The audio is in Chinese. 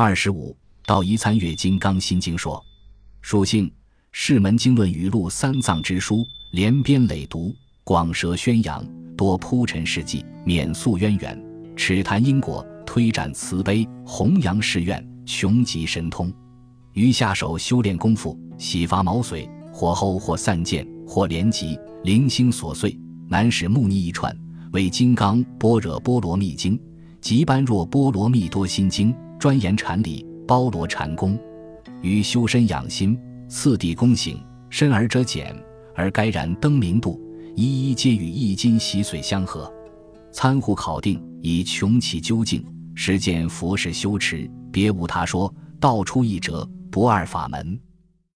二十五，道一参阅《金刚心经》说，属性释门经论语录三藏之书，连编累读，广舌宣扬，多铺陈事迹，免诉渊源，尺谈因果，推展慈悲，弘扬誓愿，穷极神通。于下手修炼功夫，洗发毛髓，火候或散见，或连集，零星琐碎，难使木泥一串，为金刚般若波罗蜜经，即般若波罗蜜多心经。专研禅理，包罗禅功，于修身养心，次第功行，深而者简，而该然灯明度，一一皆与易经习髓相合。参悟考定，以穷其究竟，实践佛事修持，别无他说，道出一辙，不二法门。